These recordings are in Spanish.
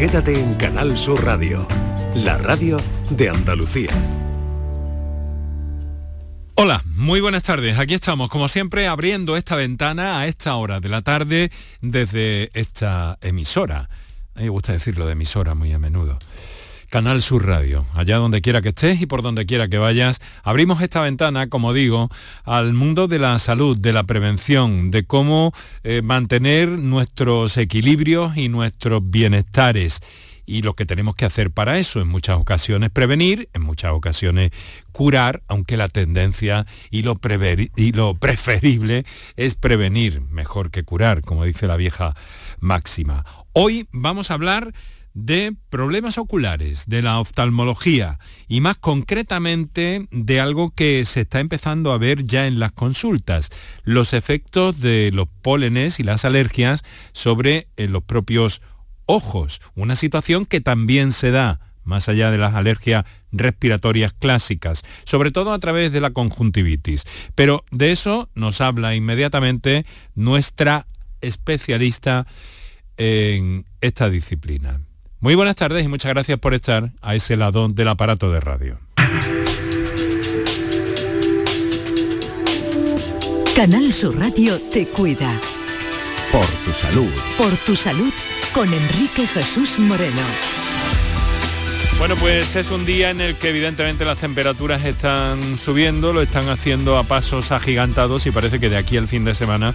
Quédate en Canal Sur Radio, la radio de Andalucía. Hola, muy buenas tardes. Aquí estamos, como siempre, abriendo esta ventana a esta hora de la tarde desde esta emisora. A mí me gusta decirlo de emisora muy a menudo. Canal Sur Radio. Allá donde quiera que estés y por donde quiera que vayas, abrimos esta ventana, como digo, al mundo de la salud, de la prevención, de cómo eh, mantener nuestros equilibrios y nuestros bienestares y lo que tenemos que hacer para eso, en muchas ocasiones prevenir, en muchas ocasiones curar, aunque la tendencia y lo, y lo, preferible es prevenir mejor que curar, como dice la vieja máxima. Hoy vamos a hablar de problemas oculares, de la oftalmología y más concretamente de algo que se está empezando a ver ya en las consultas, los efectos de los pólenes y las alergias sobre eh, los propios ojos, una situación que también se da más allá de las alergias respiratorias clásicas, sobre todo a través de la conjuntivitis. Pero de eso nos habla inmediatamente nuestra especialista en esta disciplina. Muy buenas tardes y muchas gracias por estar a ese lado del aparato de radio. Canal Sur Radio te cuida. Por tu salud. Por tu salud con Enrique Jesús Moreno. Bueno, pues es un día en el que evidentemente las temperaturas están subiendo, lo están haciendo a pasos agigantados y parece que de aquí al fin de semana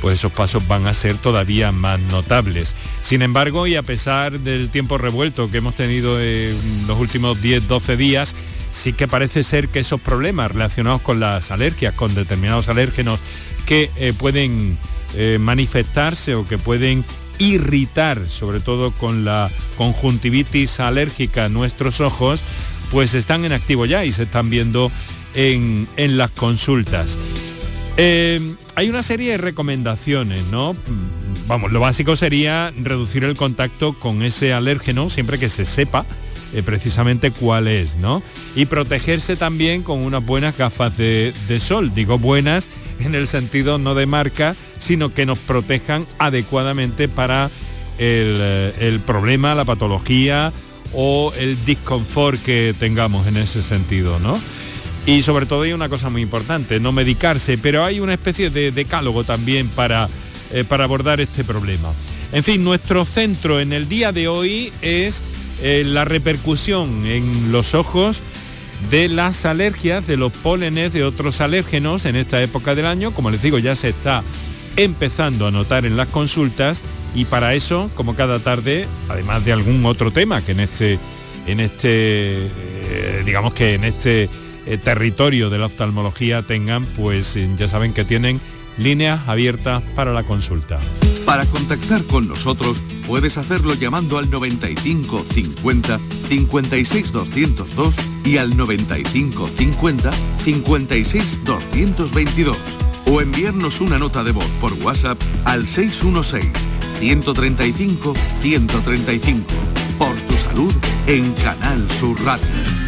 pues esos pasos van a ser todavía más notables. Sin embargo, y a pesar del tiempo revuelto que hemos tenido en los últimos 10-12 días, sí que parece ser que esos problemas relacionados con las alergias, con determinados alérgenos que eh, pueden eh, manifestarse o que pueden irritar, sobre todo con la conjuntivitis alérgica en nuestros ojos, pues están en activo ya y se están viendo en, las consultas. Eh, hay una serie de recomendaciones, ¿no? Vamos, lo básico sería reducir el contacto con ese alérgeno siempre que se sepa eh, precisamente cuál es, ¿no? Y protegerse también con unas buenas gafas de, sol. Digo buenas en el sentido no de marca, sino que nos protejan adecuadamente para el, eh, problema, la patología o el disconfort que tengamos en ese sentido, ¿no? Y sobre todo hay una cosa muy importante, no medicarse, pero hay una especie de decálogo también para, eh, para abordar este problema. En fin, nuestro centro en el día de hoy es eh, la repercusión en los ojos de las alergias, de los pólenes, de otros alérgenos en esta época del año. Como les digo, ya se está empezando a notar en las consultas y para eso, como cada tarde, además de algún otro tema que en este, en este eh, digamos que en este eh, territorio de la oftalmología tengan, pues ya saben que tienen líneas abiertas para la consulta. Para contactar con nosotros puedes hacerlo llamando al 95 50 56 202 y al 95 50 56 222 o enviarnos una nota de voz por WhatsApp al 616 135 135 por tu salud en Canal Sur Radio.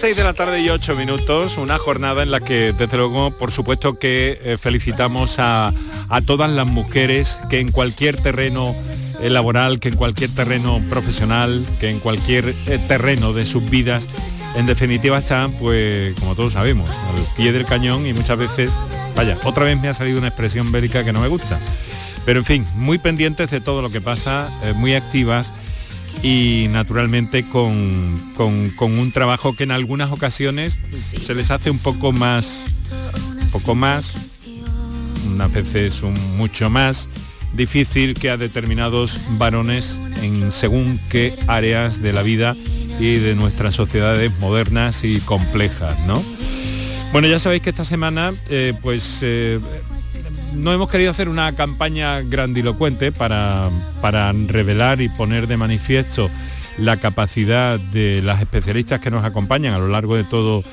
las 6 de la tarde y 8 minutos, una jornada en la que desde luego por supuesto que eh, felicitamos a, todas las mujeres que en cualquier terreno eh, laboral, que en cualquier terreno profesional, que en cualquier eh, terreno de sus vidas, en definitiva están, pues como todos sabemos, al pie del cañón y muchas veces, vaya, otra vez me ha salido una expresión bélica que no me gusta. Pero en fin, muy pendientes de todo lo que pasa, muy activas y naturalmente con, un trabajo que en algunas ocasiones se les hace un poco más, poco más, unas veces un mucho más difícil que a determinados varones en según qué áreas de la vida y de nuestras sociedades modernas y complejas, ¿no? Bueno, ya sabéis que esta semana, eh, pues eh, no hemos querido hacer una campaña grandilocuente para, para revelar y poner de manifiesto la capacidad de las especialistas que nos acompañan a lo largo de todo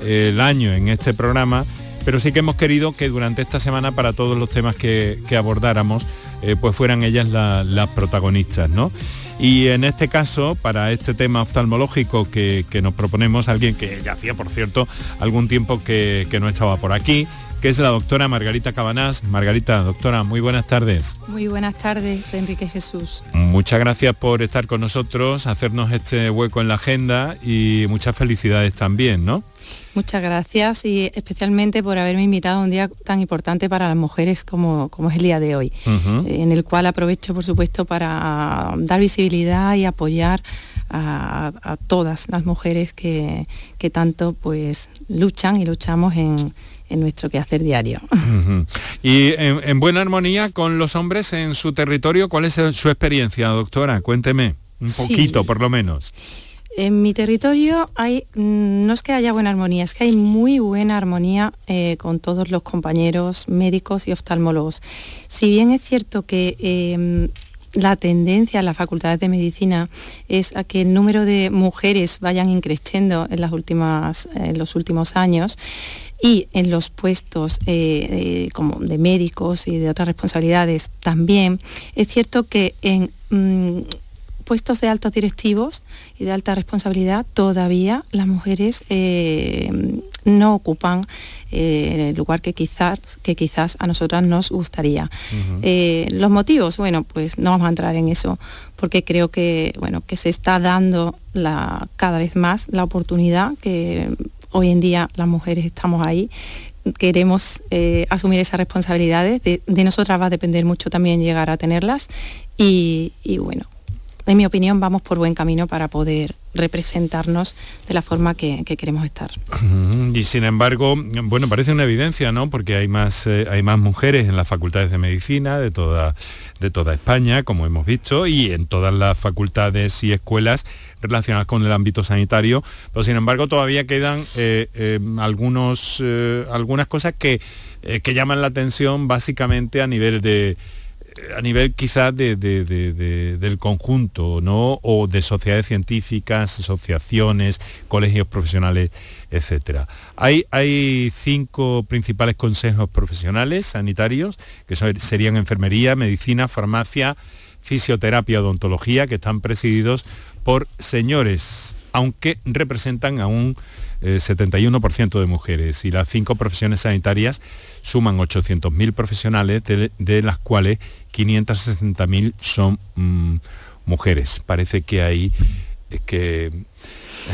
el año en este programa, pero sí que hemos querido que durante esta semana para todos los temas que, abordáramos, eh, pues fueran ellas las protagonistas, ¿no? Y en este caso, para este tema oftalmológico que, nos proponemos, alguien que ya hacía, por cierto, algún tiempo que, no estaba por aquí, que es la doctora Margarita Cabanás. Margarita, doctora, muy buenas tardes. Muy buenas tardes, Enrique Jesús. Muchas gracias por estar con nosotros, hacernos este hueco en la agenda y muchas felicidades también, ¿no? Muchas gracias y especialmente por haberme invitado a un día tan importante para las mujeres como, como es el día de hoy, en el cual aprovecho por supuesto para dar visibilidad y apoyar a, todas las mujeres que, tanto pues luchan y luchamos en, nuestro quehacer diario. Y en, buena armonía con los hombres en su territorio, ¿cuál es su experiencia, doctora? Cuénteme, un poquito por lo menos. En mi territorio hay, mm, no es que haya buena armonía, es que hay muy buena armonía eh, con todos los compañeros médicos y oftalmólogos. Si bien es cierto que em, la tendencia en las facultades de medicina es a que el número de mujeres vayan increciendo en, las últimas, en los últimos años y en los puestos eh, como de médicos y de otras responsabilidades también, es cierto que en... Mm, puestos de altos directivos y de alta responsabilidad, todavía las mujeres eh, no ocupan eh, el lugar que quizás, que quizás a nosotras nos gustaría. Eh, los motivos, bueno, pues no vamos a entrar en eso, porque creo que, bueno, que se está dando la, cada vez más la oportunidad que hoy en día las mujeres estamos ahí queremos asumir esas responsabilidades, de, nosotras va a depender mucho también llegar a tenerlas y bueno, en mi opinión, vamos por buen camino para poder representarnos de la forma que, queremos estar. Y sin embargo, bueno, parece una evidencia, ¿no? Porque hay más, eh, hay más mujeres en las facultades de medicina de toda, de toda España, como hemos visto, y en todas las facultades y escuelas relacionadas con el ámbito sanitario, pero sin embargo todavía quedan eh, eh, algunos, algunas cosas que, que llaman la atención básicamente a nivel de a nivel quizás del conjunto, ¿no? O de sociedades científicas, asociaciones, colegios profesionales, etcétera. Hay, hay cinco principales consejos profesionales sanitarios, que serían enfermería, medicina, farmacia, fisioterapia, odontología, que están presididos por señores, aunque representan a un 71% eh, de mujeres y las cinco profesiones sanitarias suman 800.000 profesionales, de, las cuales 560.000 son mm, mujeres. Parece que hay que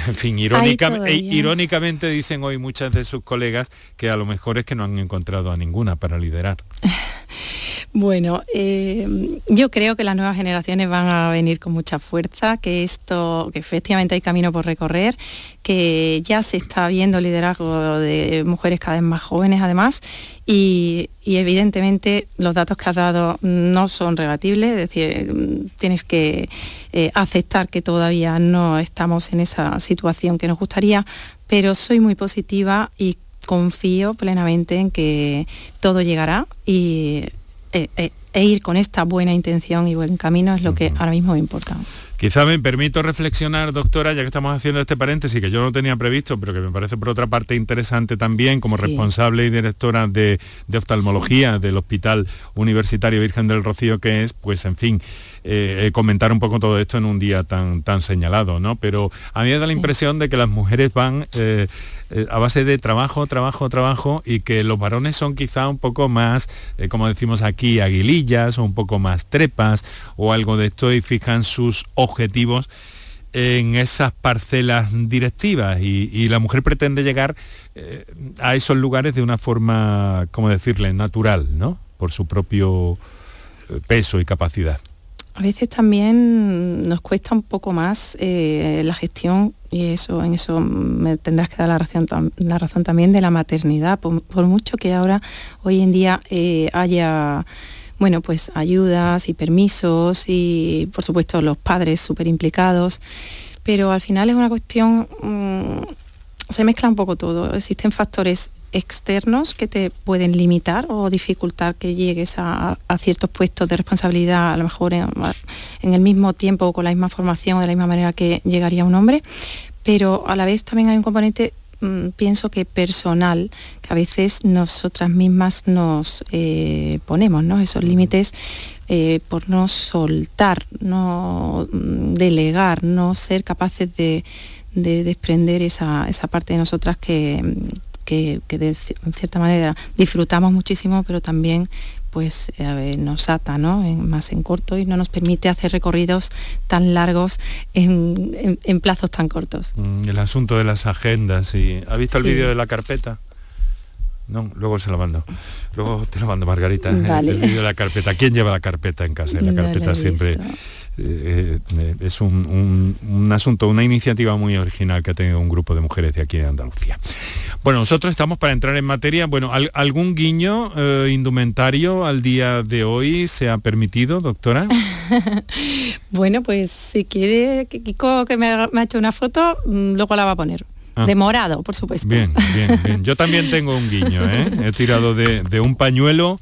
en fin, irónicamente dicen hoy muchas de sus colegas que a lo mejor es que no han encontrado a ninguna para liderar. Bueno, eh, yo creo que las nuevas generaciones van a venir con mucha fuerza, que esto, que efectivamente hay camino por recorrer, que ya se está viendo liderazgo de mujeres cada vez más jóvenes además, y, evidentemente los datos que has dado no son rebatibles, es decir, tienes que eh, aceptar que todavía no estamos en esa situación que nos gustaría, pero soy muy positiva y confío plenamente en que todo llegará y eh, eh, e ir con esta buena intención y buen camino es lo que ahora mismo me importa. Quizá me permito reflexionar, doctora, ya que estamos haciendo este paréntesis que yo no tenía previsto, pero que me parece por otra parte interesante también como responsable y directora de, oftalmología del Hospital Universitario Virgen del Rocío que es, pues en fin, eh, comentar un poco todo esto en un día tan, tan señalado, ¿no? Pero a mí me da la impresión de que las mujeres van eh, a base de trabajo, trabajo, trabajo y que los varones son quizá un poco más, eh, como decimos aquí, aguilillas o un poco más trepas o algo de esto y fijan sus objetivos en esas parcelas directivas y, la mujer pretende llegar eh, a esos lugares de una forma, como decirle, natural, ¿no? Por su propio peso y capacidad. A veces también nos cuesta un poco más eh, la gestión y eso en eso me tendrás que dar la razón, la razón también de la maternidad, por, mucho que ahora hoy en día eh, haya bueno, pues ayudas y permisos y por supuesto los padres súper implicados pero al final es una cuestión, mm, se mezcla un poco todo. Existen factores externos que te pueden limitar o dificultar que llegues a, ciertos puestos de responsabilidad, a lo mejor en, el mismo tiempo o con la misma formación o de la misma manera que llegaría un hombre, pero a la vez también hay un componente mm, pienso que personal, que a veces nosotras mismas nos eh, ponemos, ¿no? Esos límites eh, por no soltar, no mm, delegar, no ser capaces de, desprender esa, esa, parte de nosotras que, que, de cierta manera disfrutamos muchísimo, pero también pues eh, nos ata ¿no? más en corto y no nos permite hacer recorridos tan largos en, plazos tan cortos. Mm, el asunto de las agendas, y ¿ha visto el vídeo de la carpeta? No, luego se lo mando. Luego te lo mando, Margarita. El, vídeo de la carpeta. ¿Quién lleva la carpeta en casa? La carpeta siempre eh, eh, es un, asunto, una iniciativa muy original que ha tenido un grupo de mujeres de aquí de Andalucía. Bueno, nosotros estamos para entrar en materia. Bueno, ¿algún guiño eh, indumentario al día de hoy se ha permitido, doctora? bueno, pues si quiere, Kiko que me ha, hecho una foto, mm, luego la va a poner. Ah. De morado, por supuesto. Bien, bien, bien. Yo también tengo un guiño, He tirado de un pañuelo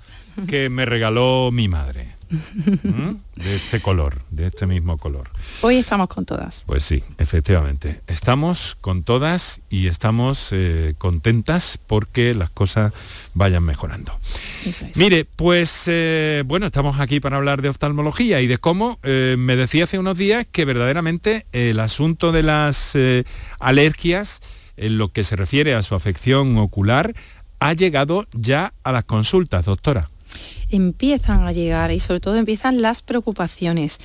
que me regaló mi madre. ¿Mm? de este color, de este mismo color. Hoy estamos con todas. Pues sí, efectivamente. Estamos con todas y estamos eh, contentas porque las cosas vayan mejorando. Mire, pues eh, bueno, estamos aquí para hablar de oftalmología y de cómo eh, me decía hace unos días que verdaderamente el asunto de las alergias en lo que se refiere a su afección ocular ha llegado ya a las consultas, doctora empiezan a llegar y sobre todo empiezan las preocupaciones.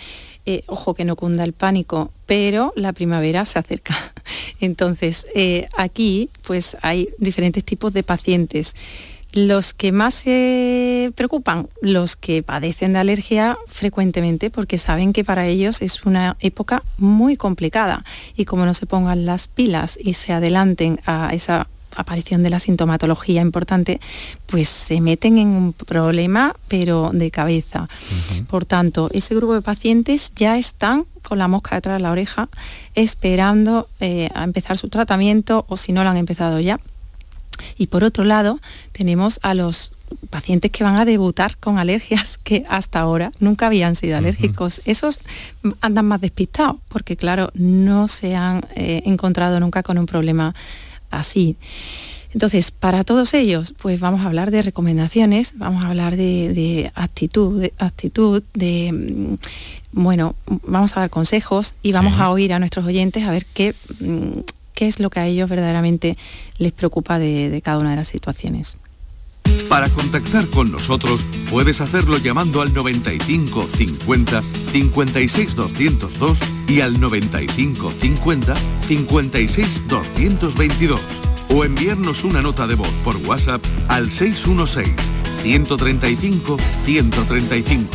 Eh, ojo que no cunda el pánico, pero la primavera se acerca. Entonces, eh, aquí pues hay diferentes tipos de pacientes. Los que más se preocupan, los que padecen de alergia frecuentemente, porque saben que para ellos es una época muy complicada y como no se pongan las pilas y se adelanten a esa aparición de la sintomatología importante, pues se meten en un problema, pero de cabeza. Por tanto, ese grupo de pacientes ya están con la mosca detrás de la oreja, esperando eh, a empezar su tratamiento o si no lo han empezado ya. Y por otro lado, tenemos a los pacientes que van a debutar con alergias que hasta ahora nunca habían sido alérgicos. Esos andan más despistados porque, claro, no se han eh, encontrado nunca con un problema así. Entonces, para todos ellos, pues vamos a hablar de recomendaciones, vamos a hablar de, actitud, de actitud, de mm, bueno, vamos a dar consejos y vamos a oír a nuestros oyentes a ver qué, mm, qué es lo que a ellos verdaderamente les preocupa de, cada una de las situaciones. Para contactar con nosotros puedes hacerlo llamando al 95 50 56 202 y al 95 50 56 222 o enviarnos una nota de voz por WhatsApp al 616-135-135.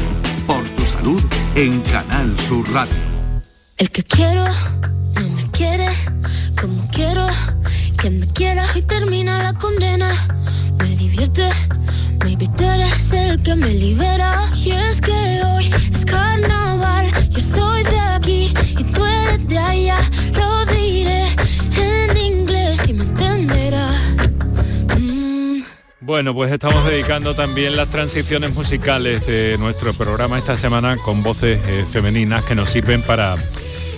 Por tu salud en Canal Sur Radio. El que quiero no me quiere como quiero que me quiera y termina la condena. Me divierte, maybe tú eres el que me libera. Y es que hoy es carnaval, yo soy de aquí y tú eres de allá. Lo diré en inglés y me entenderás. Mm. Bueno, pues estamos dedicando también las transiciones musicales de nuestro programa esta semana con voces eh, femeninas que nos sirven para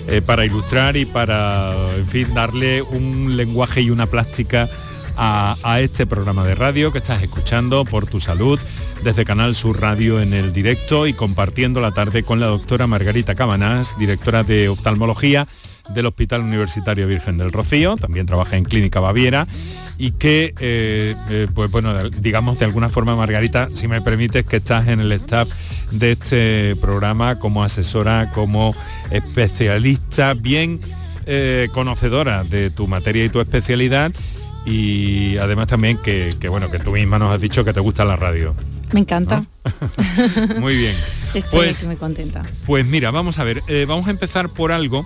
eh, para ilustrar y para, en fin, darle un lenguaje y una plástica a, este programa de radio que estás escuchando por tu salud desde Canal Sur Radio en el directo y compartiendo la tarde con la doctora Margarita Cabanás, directora de oftalmología del Hospital Universitario Virgen del Rocío, también trabaja en Clínica Baviera y que, eh, eh, pues bueno, digamos de alguna forma, Margarita, si me permites, que estás en el staff de este programa como asesora, como especialista, bien eh, conocedora de tu materia y tu especialidad y además también que, bueno, que tú misma nos has dicho que te gusta la radio. Me encanta. muy bien. Estoy pues, muy contenta. Pues mira, vamos a ver, vamos a empezar por algo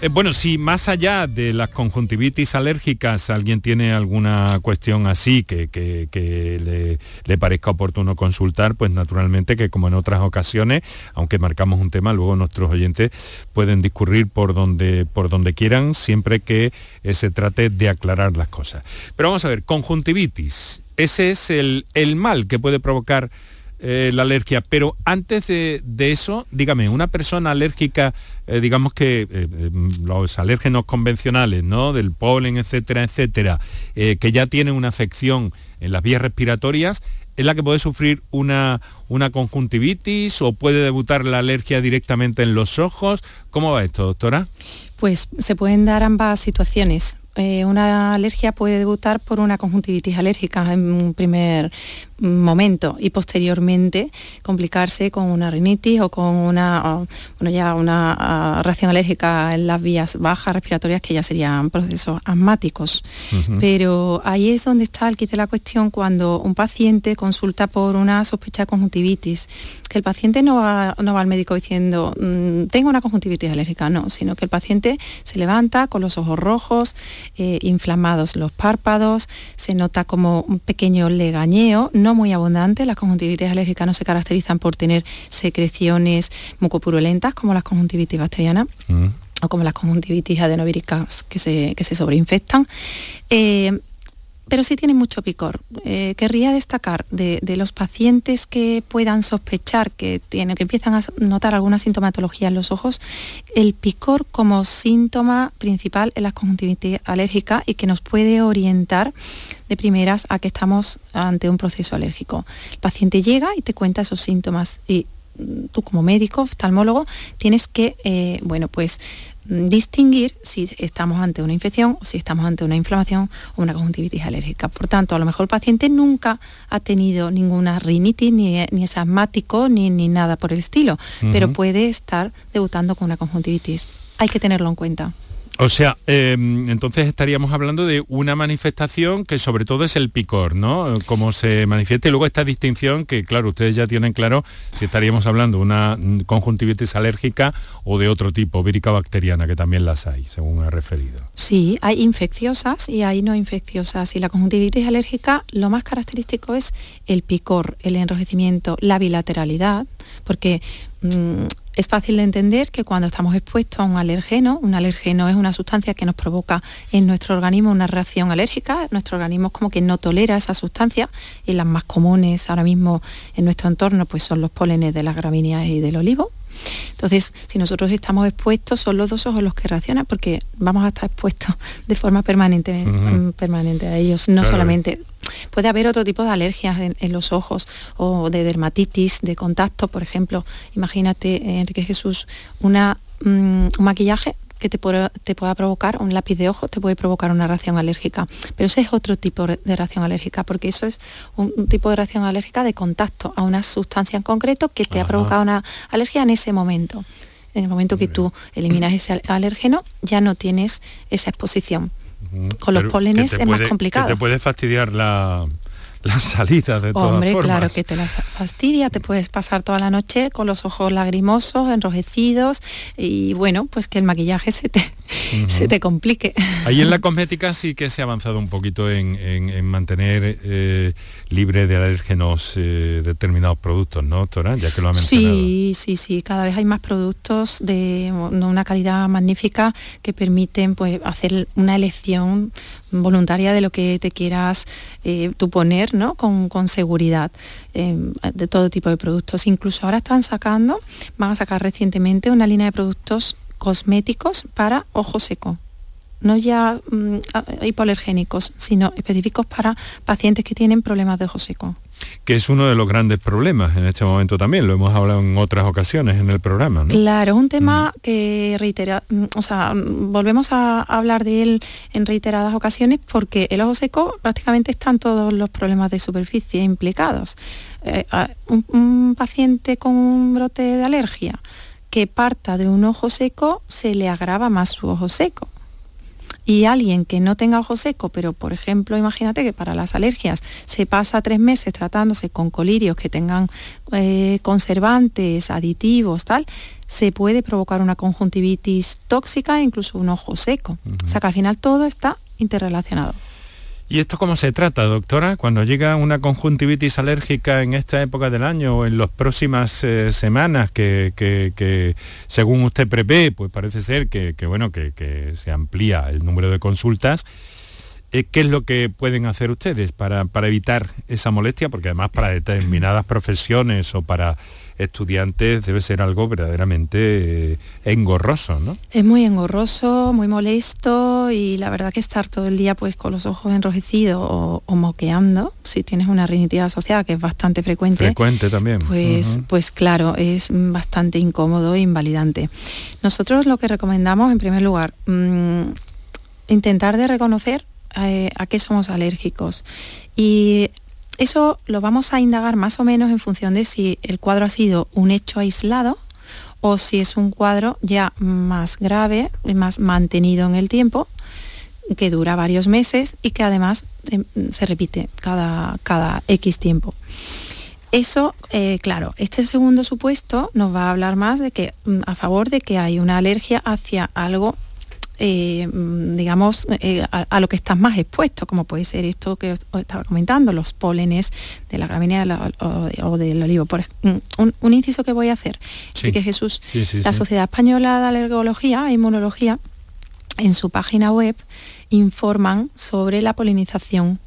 Eh, bueno, si más allá de las conjuntivitis alérgicas alguien tiene alguna cuestión así que, le, le, parezca oportuno consultar, pues naturalmente que como en otras ocasiones, aunque marcamos un tema, luego nuestros oyentes pueden discurrir por donde, por donde quieran, siempre que eh, se trate de aclarar las cosas. Pero vamos a ver, conjuntivitis, ese es el, el mal que puede provocar eh, la alergia, pero antes de, eso, dígame, una persona alérgica, eh, digamos que eh, los alérgenos convencionales, ¿no? Del polen, etcétera, etcétera, que ya tiene una afección en las vías respiratorias, ¿es la que puede sufrir una, una conjuntivitis o puede debutar la alergia directamente en los ojos? ¿Cómo va esto, doctora? Pues se pueden dar ambas situaciones. una alergia puede debutar por una conjuntivitis alérgica en un primer momento y posteriormente complicarse con una rinitis o con una, bueno, ya una ah, reacción alérgica en las vías bajas respiratorias que ya serían procesos asmáticos. Pero ahí es donde está el kit de la cuestión cuando un paciente consulta por una sospecha de conjuntivitis, que el paciente no va, no va al médico diciendo mm, tengo una conjuntivitis alérgica, no, sino que el paciente se levanta con los ojos rojos, eh, inflamados los párpados, se nota como un pequeño legañeo, muy abundante. Las conjuntivitis alérgicas no se caracterizan por tener secreciones mucopurulentas como las conjuntivitis bacterianas. Mm. o como las conjuntivitis adenovíricas que se, que se sobreinfectan. Eh, pero sí tiene mucho picor. Eh, querría destacar de, los pacientes que puedan sospechar que, tienen, que empiezan a notar alguna sintomatología en los ojos, el picor como síntoma principal en la conjuntivitis alérgica y que nos puede orientar de primeras a que estamos ante un proceso alérgico. El paciente llega y te cuenta esos síntomas y tú como médico, oftalmólogo, tienes que, eh, bueno, pues distinguir si estamos ante una infección o si estamos ante una inflamación o una conjuntivitis alérgica. Por tanto, a lo mejor el paciente nunca ha tenido ninguna rinitis, ni, es asmático, ni, ni, nada por el estilo, pero puede estar debutando con una conjuntivitis. Hay que tenerlo en cuenta. O sea, em, entonces estaríamos hablando de una manifestación que sobre todo es el picor, ¿no? Como se manifiesta y luego esta distinción que, claro, ustedes ya tienen claro si estaríamos hablando de una conjuntivitis alérgica o de otro tipo, vírica bacteriana, que también las hay, según ha referido. Sí, hay infecciosas y hay no infecciosas. Y la conjuntivitis alérgica, lo más característico es el picor, el enrojecimiento, la bilateralidad, porque mm, es fácil de entender que cuando estamos expuestos a un alergeno, un alergeno es una sustancia que nos provoca en nuestro organismo una reacción alérgica, nuestro organismo como que no tolera esa sustancia y las más comunes ahora mismo en nuestro entorno pues son los pólenes de las gramíneas y del olivo. Entonces, si nosotros estamos expuestos, son los dos ojos los que reaccionan porque vamos a estar expuestos de forma permanente, mm, permanente a ellos. No solamente, puede haber otro tipo de alergias en, los ojos o de dermatitis, de contacto, por ejemplo. Imagínate, Enrique Jesús, una, mm, un maquillaje que te, pueda provocar, un lápiz de ojo te puede provocar una reacción alérgica. Pero ese es otro tipo de reacción alérgica, porque eso es un, tipo de reacción alérgica de contacto a una sustancia en concreto que te ha provocado una alergia en ese momento. En el momento que tú eliminas ese alérgeno, ya no tienes esa exposición. Con los pólenes es más complicado. te puede fastidiar la, las salidas de todas Hombre, claro que te las fastidia, te puedes pasar toda la noche con los ojos lagrimosos, enrojecidos y bueno, pues que el maquillaje se te, se te complique. Ahí en la cosmética sí que se ha avanzado un poquito en, mantener eh, libre de alérgenos eh, determinados productos, ¿no, doctora? Ya que lo ha mencionado. Sí, sí, sí, cada vez hay más productos de una calidad magnífica que permiten pues hacer una elección voluntaria de lo que te quieras eh, tú poner ¿no? con, seguridad em, de todo tipo de productos. Incluso ahora están sacando, van a sacar recientemente una línea de productos cosméticos para ojo seco no ya mm, hipoalergénicos, sino específicos para pacientes que tienen problemas de ojo seco. Que es uno de los grandes problemas en este momento también, lo hemos hablado en otras ocasiones en el programa. Claro, un tema que reitera, mm, o sea, volvemos a hablar de él en reiteradas ocasiones porque el ojo seco prácticamente están todos los problemas de superficie implicados. Eh, un paciente con un brote de alergia que parta de un ojo seco se le agrava más su ojo seco y alguien que no tenga ojo seco, pero por ejemplo, imagínate que para las alergias se pasa tres meses tratándose con colirios que tengan eh, conservantes, aditivos, tal, se puede provocar una conjuntivitis tóxica e incluso un ojo seco. O sea que al final todo está interrelacionado. ¿Y esto cómo se trata, doctora? Cuando llega una conjuntivitis alérgica en esta época del año o en las próximas eh, semanas que, según usted prevé, pues parece ser que, bueno, que, se amplía el número de consultas, eh, ¿qué es lo que pueden hacer ustedes para, para evitar esa molestia? Porque además para determinadas profesiones o para estudiantes debe ser algo verdaderamente eh, engorroso, ¿no? Es muy engorroso, muy molesto y la verdad que estar todo el día pues con los ojos enrojecidos o, moqueando, si tienes una rinitis asociada, que es bastante frecuente. Frecuente también. Pues, pues claro, es bastante incómodo e invalidante. Nosotros lo que recomendamos en primer lugar, mm, intentar de reconocer eh, a qué somos alérgicos y eso lo vamos a indagar más o menos en función de si el cuadro ha sido un hecho aislado o si es un cuadro ya más grave, más mantenido en el tiempo, que dura varios meses y que además em, se repite cada, cada X tiempo. Eso, eh, claro, este segundo supuesto nos va a hablar más de que mm, a favor de que hay una alergia hacia algo eh, digamos, eh, a, lo que estás más expuesto, como puede ser esto que os, estaba comentando, los pólenes de la gramínea o, del olivo. Por, un, inciso que voy a hacer, que Jesús, la Sociedad Española de Alergología e Inmunología, en su página web, informan sobre la polinización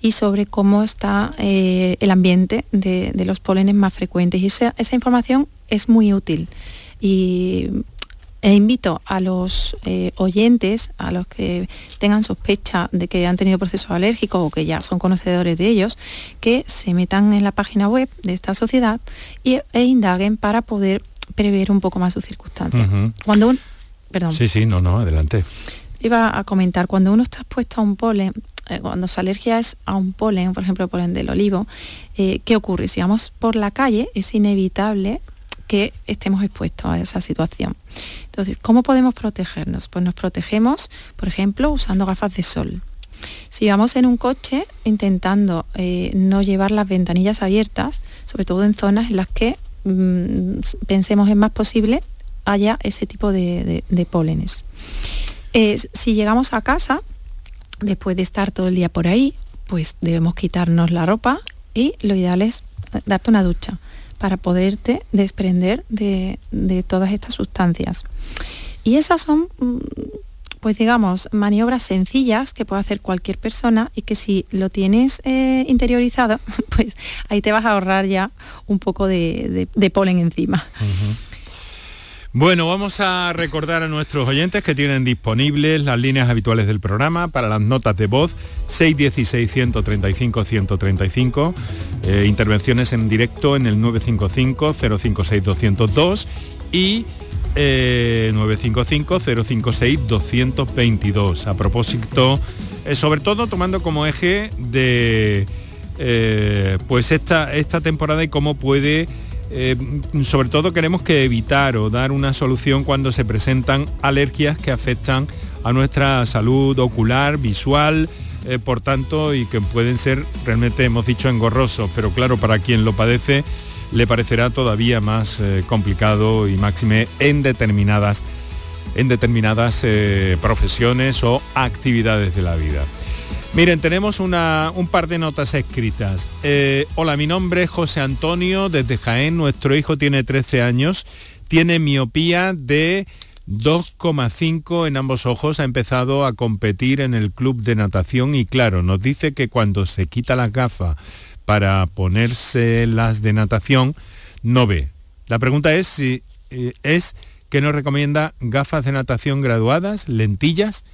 y sobre cómo está eh, el ambiente de, los pólenes más frecuentes. Y esa, esa información es muy útil. Y e invito a los eh, oyentes, a los que tengan sospecha de que han tenido procesos alérgicos o que ya son conocedores de ellos, que se metan en la página web de esta sociedad y, e indaguen para poder prever un poco más sus circunstancias. Cuando un, perdón. Sí, sí, no, no, adelante. Iba a comentar, cuando uno está expuesto a un polen, eh, cuando su alergia es a un polen, por ejemplo, el polen del olivo, eh, ¿qué ocurre? Si vamos por la calle, es inevitable que estemos expuestos a esa situación. Entonces, ¿cómo podemos protegernos? Pues nos protegemos, por ejemplo, usando gafas de sol. Si vamos en un coche intentando eh, no llevar las ventanillas abiertas, sobre todo en zonas en las que mm, pensemos es más posible haya ese tipo de, pólenes. Eh, si llegamos a casa, después de estar todo el día por ahí, pues debemos quitarnos la ropa y lo ideal es darte una ducha para poderte desprender de, todas estas sustancias. Y esas son, mm, pues digamos, maniobras sencillas que puede hacer cualquier persona y que si lo tienes eh, interiorizado, pues ahí te vas a ahorrar ya un poco de, polen encima. Bueno, vamos a recordar a nuestros oyentes que tienen disponibles las líneas habituales del programa para las notas de voz 616-135-135, eh, intervenciones en directo en el 955-056-202 y 955-056-222. Eh, a propósito, eh, sobre todo tomando como eje de pues esta, esta temporada y cómo puede eh, sobre todo queremos que evitar o dar una solución cuando se presentan alergias que afectan a nuestra salud ocular, visual, eh, por tanto, y que pueden ser realmente, hemos dicho, engorrosos, pero claro, para quien lo padece le parecerá todavía más eh, complicado y máxime en determinadas, en determinadas profesiones o actividades de la vida. Miren, tenemos un par de notas escritas. Eh, hola, mi nombre es José Antonio, desde Jaén. Nuestro hijo tiene 13 años, tiene miopía de 2,5 en ambos ojos. Ha empezado a competir en el club de natación y claro, nos dice que cuando se quita la gafa para ponerse las de natación, no ve. La pregunta es si eh, es que nos recomienda gafas de natación graduadas, lentillas.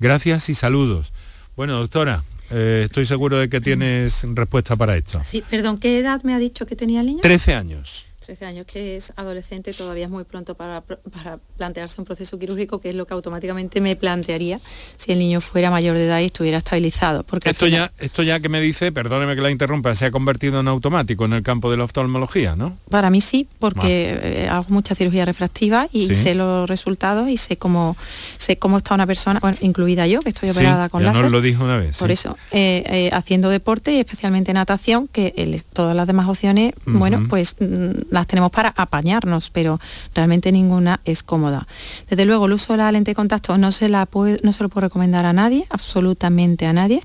Gracias y saludos. Bueno, doctora, eh, estoy seguro de que tienes respuesta para esto. Sí, perdón, ¿qué edad me ha dicho que tenía el niño? 13 años. 13 años que es adolescente, todavía es muy pronto para, para, plantearse un proceso quirúrgico, que es lo que automáticamente me plantearía si el niño fuera mayor de edad y estuviera estabilizado. Porque esto, ya, esto ya que me dice, perdóneme que la interrumpa, se ha convertido en automático en el campo de la oftalmología, ¿no? Para mí sí, porque eh, hago mucha cirugía refractiva y sé los resultados y sé cómo sé cómo está una persona, incluida yo, que estoy operada con láser. No lo dijo una vez. Por eso, eh, eh, haciendo deporte y especialmente natación, que todas las demás opciones, bueno, pues mm, las tenemos para apañarnos, pero realmente ninguna es cómoda. Desde luego, el uso de la lente de contacto no se, la no se lo puedo recomendar a nadie, absolutamente a nadie.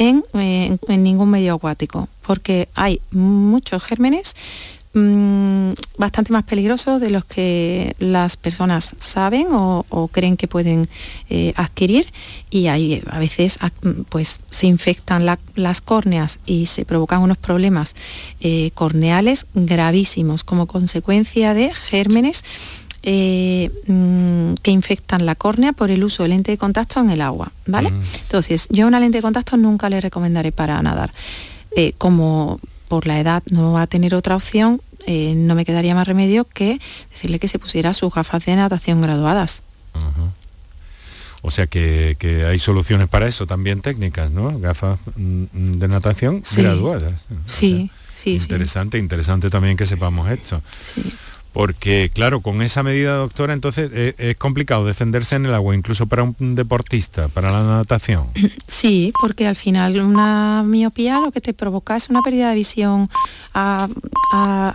Eh, en, ningún medio acuático, porque hay muchos gérmenes Mm, bastante más peligrosos de los que las personas saben o, creen que pueden eh, adquirir y hay, a veces pues, se infectan las córneas y se provocan unos problemas eh, corneales gravísimos como consecuencia de gérmenes eh, mm, que infectan la córnea por el uso de lente de contacto en el agua, ¿vale? Mm. Entonces, yo una lente de contacto nunca le recomendaré para nadar. como por la edad no va a tener otra opción, eh, no me quedaría más remedio que decirle que se pusiera sus gafas de natación graduadas. O sea que, hay soluciones para eso también técnicas, ¿no? Gafas mm, de natación graduadas. sí, sí. Interesante, interesante también que sepamos esto. Sí porque claro, con esa medida, doctora, entonces eh, es, complicado defenderse en el agua, incluso para un deportista, para la natación. Sí, porque al final una miopía lo que te provoca es una pérdida de visión a,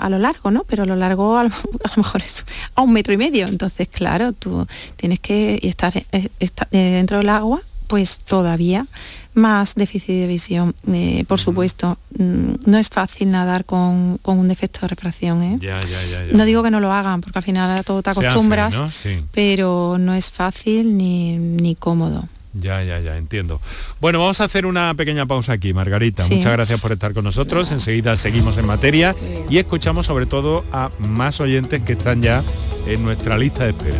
lo largo, ¿no? Pero a lo largo a lo, mejor es a un metro y medio. Entonces, claro, tú tienes que estar, eh, estar dentro del agua, pues todavía más déficit de visión. Eh, por supuesto, mm, no es fácil nadar con, un defecto de refracción. ¿eh? no digo que no lo hagan, porque al final a todo te acostumbras, pero no es fácil ni, ni cómodo. Ya, ya, ya, entiendo. Bueno, vamos a hacer una pequeña pausa aquí, Margarita. Muchas gracias por estar con nosotros. Enseguida seguimos en materia y escuchamos sobre todo a más oyentes que están ya en nuestra lista de espera.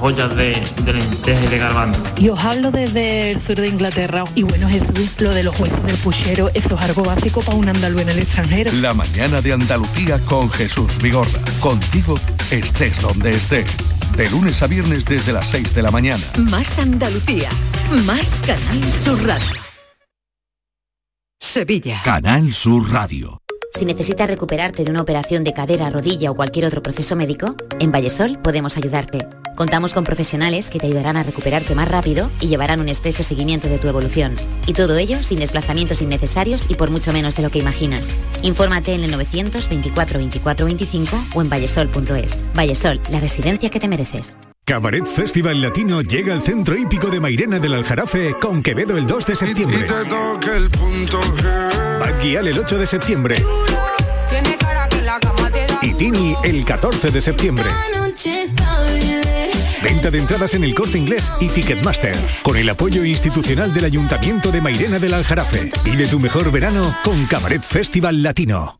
joyas de, de lentejas y de garbanzo. Y os hablo desde el sur de Inglaterra. Y bueno, Jesús, lo de los huesos del puchero, eso es algo básico para un andaluz en el extranjero. La mañana de Andalucía con Jesús Vigorra. Contigo estés donde estés. De lunes a viernes desde las 6 de la mañana. Más Andalucía. Más Canal Sur Radio. Sevilla. Canal Sur Radio. Si necesitas recuperarte de una operación de cadera, rodilla o cualquier otro proceso médico, en Vallesol podemos ayudarte. Contamos con profesionales que te ayudarán a recuperarte más rápido y llevarán un estrecho seguimiento de tu evolución. Y todo ello sin desplazamientos innecesarios y por mucho menos de lo que imaginas. Infórmate en el 924 24 25 o en vallesol.es. Vallesol, la residencia que te mereces. Cabaret Festival Latino llega al centro hípico de Mairena del Aljarafe con Quevedo el 2 de septiembre. Bad el 8 de septiembre. Y Tini el 14 de septiembre. Venta de entradas en el corte inglés y Ticketmaster, con el apoyo institucional del Ayuntamiento de Mairena del Aljarafe. de tu mejor verano con Cabaret Festival Latino.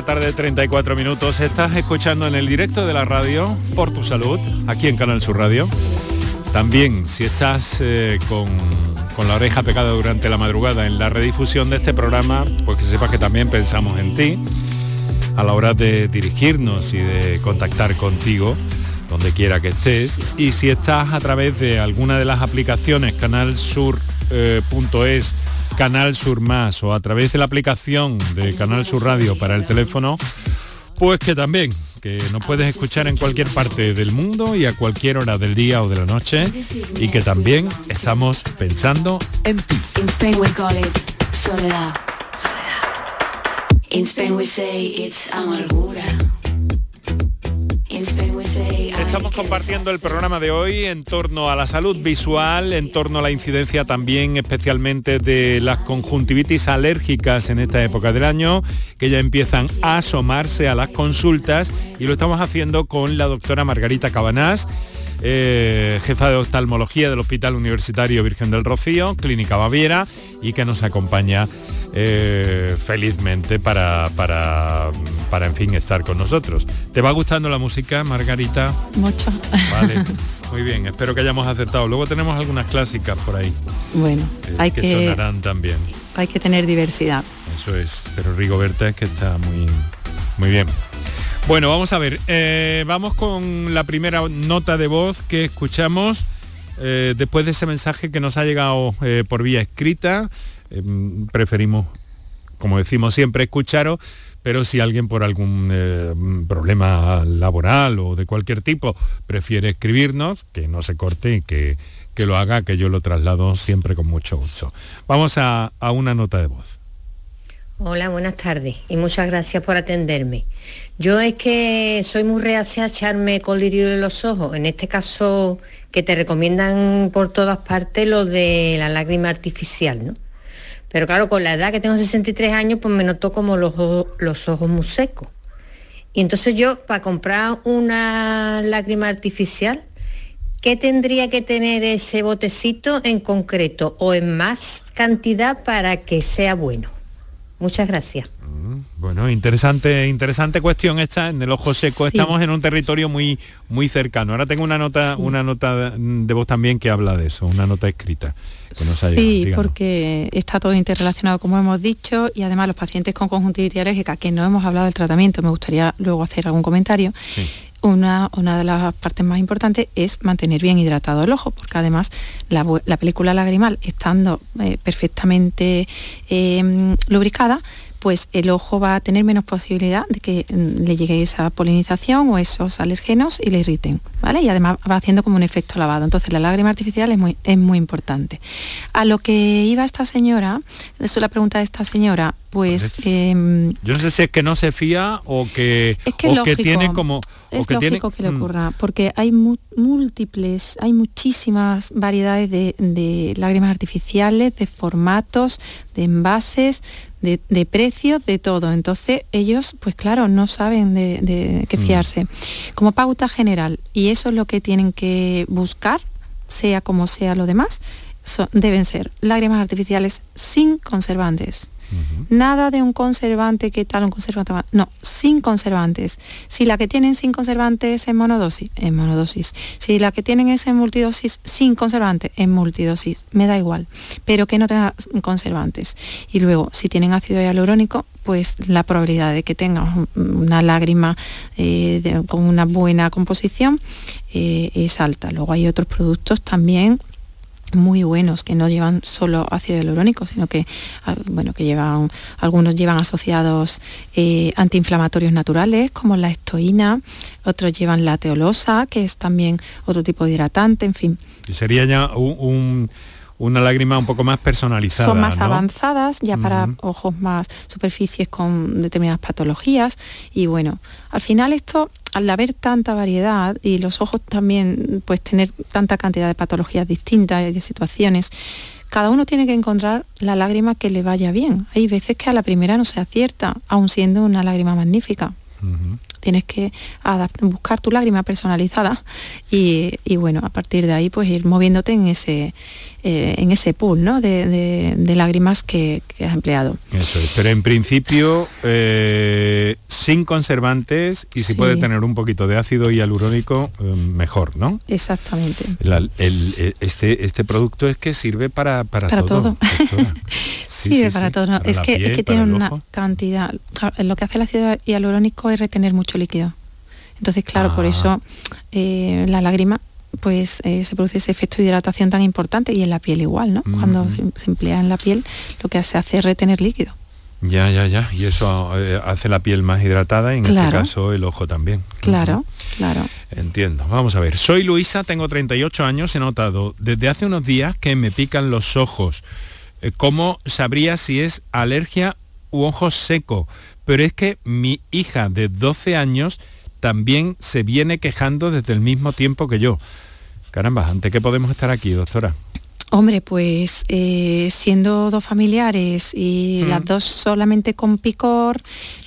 La tarde, 34 minutos. Estás escuchando en el directo de la radio Por tu Salud, aquí en Canal Sur Radio. También, si estás eh, con, con la oreja pegada durante la madrugada en la redifusión de este programa, pues que sepas que también pensamos en ti a la hora de dirigirnos y de contactar contigo donde quiera que estés. Y si estás a través de alguna de las aplicaciones canalsur.es, Canal Sur Más o a través de la aplicación de Canal Sur Radio para el teléfono, pues que también, que nos puedes escuchar en cualquier parte del mundo y a cualquier hora del día o de la noche y que también estamos pensando en ti. Estamos compartiendo el programa de hoy en torno a la salud visual, en torno a la incidencia también especialmente de las conjuntivitis alérgicas en esta época del año, que ya empiezan a asomarse a las consultas y lo estamos haciendo con la doctora Margarita Cabanás. eh, jefa de oftalmología del Hospital Universitario Virgen del Rocío, Clínica Baviera, y que nos acompaña eh, felizmente para, para, para, en fin, estar con nosotros. ¿Te va gustando la música, Margarita? Mucho. Vale, muy bien, espero que hayamos acertado. Luego tenemos algunas clásicas por ahí Bueno, eh, hay que, que, sonarán también. hay que tener diversidad. Eso es, pero Rigoberta es que está muy, muy bien. Bueno, vamos a ver, eh, vamos con la primera nota de voz que escuchamos eh, después de ese mensaje que nos ha llegado eh, por vía escrita. Eh, preferimos, como decimos siempre, escucharos, pero si alguien por algún eh, problema laboral o de cualquier tipo prefiere escribirnos, que no se corte y que, que lo haga, que yo lo traslado siempre con mucho gusto. Vamos a, a una nota de voz. Hola, buenas tardes y muchas gracias por atenderme. Yo es que soy muy reacia a echarme colirio en los ojos, en este caso que te recomiendan por todas partes lo de la lágrima artificial, ¿no? Pero claro, con la edad que tengo 63 años, pues me noto como los, los ojos muy secos. Y entonces yo, para comprar una lágrima artificial, ¿qué tendría que tener ese botecito en concreto o en más cantidad para que sea bueno? Muchas gracias. Bueno, interesante, interesante cuestión esta. En el ojo seco Sí. estamos en un territorio muy, muy cercano. Ahora tengo una nota, Sí. una nota de voz también que habla de eso, una nota escrita que nos ha llegado. Sí, porque está todo interrelacionado, como hemos dicho, y además los pacientes con conjuntivitis alérgica, que no hemos hablado del tratamiento, me gustaría luego hacer algún comentario. Una, una de las partes más importantes es mantener bien hidratado el ojo, porque además la película lagrimal, estando eh, perfectamente eh, lubricada, pues el ojo va a tener menos posibilidad de que mm, le llegue esa polinización o esos alergenos y le irriten, ¿vale? Y además va haciendo como un efecto lavado. Entonces la lágrima artificial es muy, es muy importante. A lo que iba esta señora, eso es la pregunta de esta señora, pues em, Yo no sé si es que no se fía o que, es que o que tiene como... o es que tiene- lógico que le Mm. ocurra, porque hay múltiples, hay muchísimas variedades de, de lágrimas artificiales, de formatos, de envases, de, de precios, de todo. Entonces ellos, pues claro, no saben de, de qué Mm. fiarse. Como pauta general, y eso es lo que tienen que buscar, sea como sea lo demás, deben ser lágrimas artificiales sin conservantes. Nada de un conservante que tal, un conservante. va- No, sin conservantes. Si la que tienen sin conservantes es en monodosis, en monodosis. Si la que tienen es en multidosis sin conservante, en multidosis. Me da igual, pero que no tenga conservantes. Y luego, si tienen ácido hialurónico, pues la probabilidad de que tengan un- una lágrima eh, con una buena composición eh, es alta. Luego hay otros productos también muy buenos que no llevan solo ácido hialurónico sino que ah, bueno que llevan algunos llevan asociados eh, antiinflamatorios naturales como la estoína otros llevan la teolosa que es también otro tipo de hidratante en fin. Y sería ya un- un- una lágrima un poco más personalizada. son más ¿no? avanzadas ya para ojos más superficies con determinadas patologías y bueno al final esto al haber tanta variedad y los ojos también pues tener tanta cantidad de patologías distintas y de situaciones cada uno tiene que encontrar la lágrima que le vaya bien hay veces que a la primera no se acierta aun siendo una lágrima magnífica tienes que buscar tu lágrima personalizada y, y, bueno, a partir de ahí pues ir moviéndote en ese, eh, en ese pool ¿no? de, de- de lágrimas que, que has empleado. Eso es. Pero en principio, eh, sin conservantes y si Sí. puede tener un poquito de ácido hialurónico, eh, mejor, ¿no? Exactamente. La- el- el- este, este producto es que sirve para, para, Para todo. Sí, para sí. todo. ¿no? Para es, que, es que tiene una ojo. cantidad. Lo que hace el ácido hialurónico es retener mucho líquido. Entonces, claro, por Ah. eso eh, la lágrima pues eh, se produce ese efecto de hidratación tan importante y en la piel igual, ¿no? Cuando Mm. se, se emplea en la piel, lo que se hace es retener líquido. Ya, ya, ya. Y eso eh, hace la piel más hidratada y en este Claro. caso el ojo también. Claro, claro. Entiendo. Vamos a ver. Soy Luisa, tengo 38 años. He notado desde hace unos días que me pican los ojos. Eh, ¿Cómo sabría si es alergia u ojo seco? Pero es que mi hija de 12 años también se viene quejando desde el mismo tiempo que yo. Caramba, ¿ante qué podemos estar aquí, doctora? Hombre, pues eh, siendo dos familiares y Mm. las dos solamente con picor,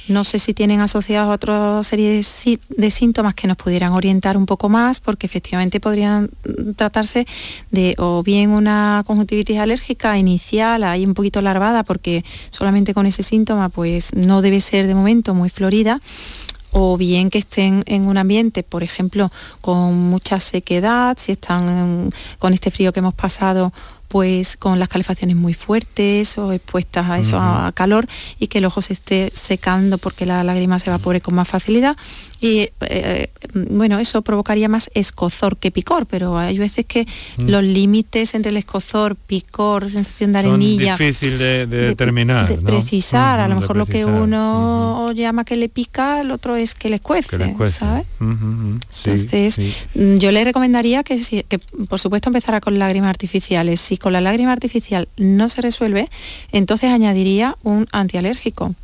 no sé si tienen asociados otra serie de, sí- de síntomas que nos pudieran orientar un poco más, porque efectivamente podrían tratarse de o bien una conjuntivitis alérgica inicial, ahí un poquito larvada, porque solamente con ese síntoma pues no debe ser de momento muy florida, o bien que estén en un ambiente, por ejemplo, con mucha sequedad, si están con este frío que hemos pasado, pues con las calefacciones muy fuertes o expuestas a eso, a, a calor, y que el ojo se esté secando porque la lágrima se evapore con más facilidad. Y eh, bueno, eso provocaría más escozor que picor, pero hay veces que Mm. los límites entre el escozor, picor, sensación de Son arenilla, difícil de, de de- determinar. de ¿no? precisar, a lo mejor lo que uno llama que le pica, el otro es que le cuece, Que le cuece. ¿sabes? Ujú, ujú. Sí, Entonces, sí. mm, yo le recomendaría que, por supuesto empezara con lágrimas artificiales. Si con la lágrima artificial no se resuelve, entonces añadiría un antialérgico.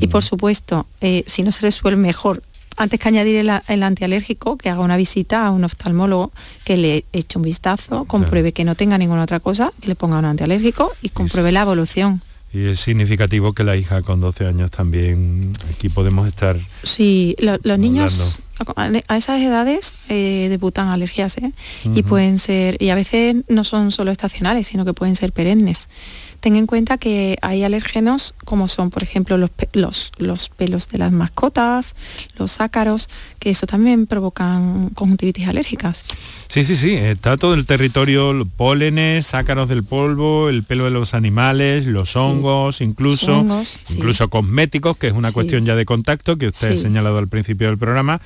Y por supuesto, eh, si no se resuelve mejor, antes que añadir el antialérgico, que haga una visita a un oftalmólogo, que le eche un vistazo, compruebe que no tenga ninguna otra cosa, que le ponga un antialérgico y compruebe la evolución. Y es significativo que la hija con 12 años también, aquí podemos estar... Sí, lo- los niños a, a esas edades eh, debutan alergias ¿eh? y pueden ser, y a veces no son solo estacionales, sino que pueden ser perennes. Ten en cuenta que hay alérgenos como son, por ejemplo, los, los, los pelos de las mascotas, los ácaros, que eso también provocan conjuntivitis alérgicas. Sí, sí, sí, está todo el territorio, los pólenes, ácaros del polvo, el pelo de los animales, los hongos, incluso, Hongos, sí. incluso cosméticos, que es una Sí. cuestión ya de contacto que usted ha señalado al principio del programa,